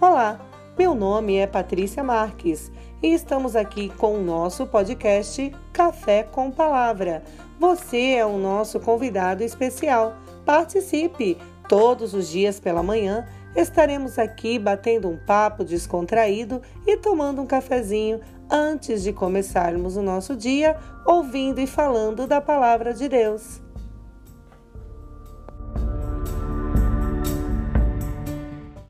Olá, meu nome é Patrícia Marques e estamos aqui com o nosso podcast Café com Palavra. Você é o nosso convidado especial. Participe! Todos os dias pela manhã estaremos aqui batendo um papo descontraído e tomando um cafezinho antes de começarmos o nosso dia, ouvindo e falando da palavra de Deus.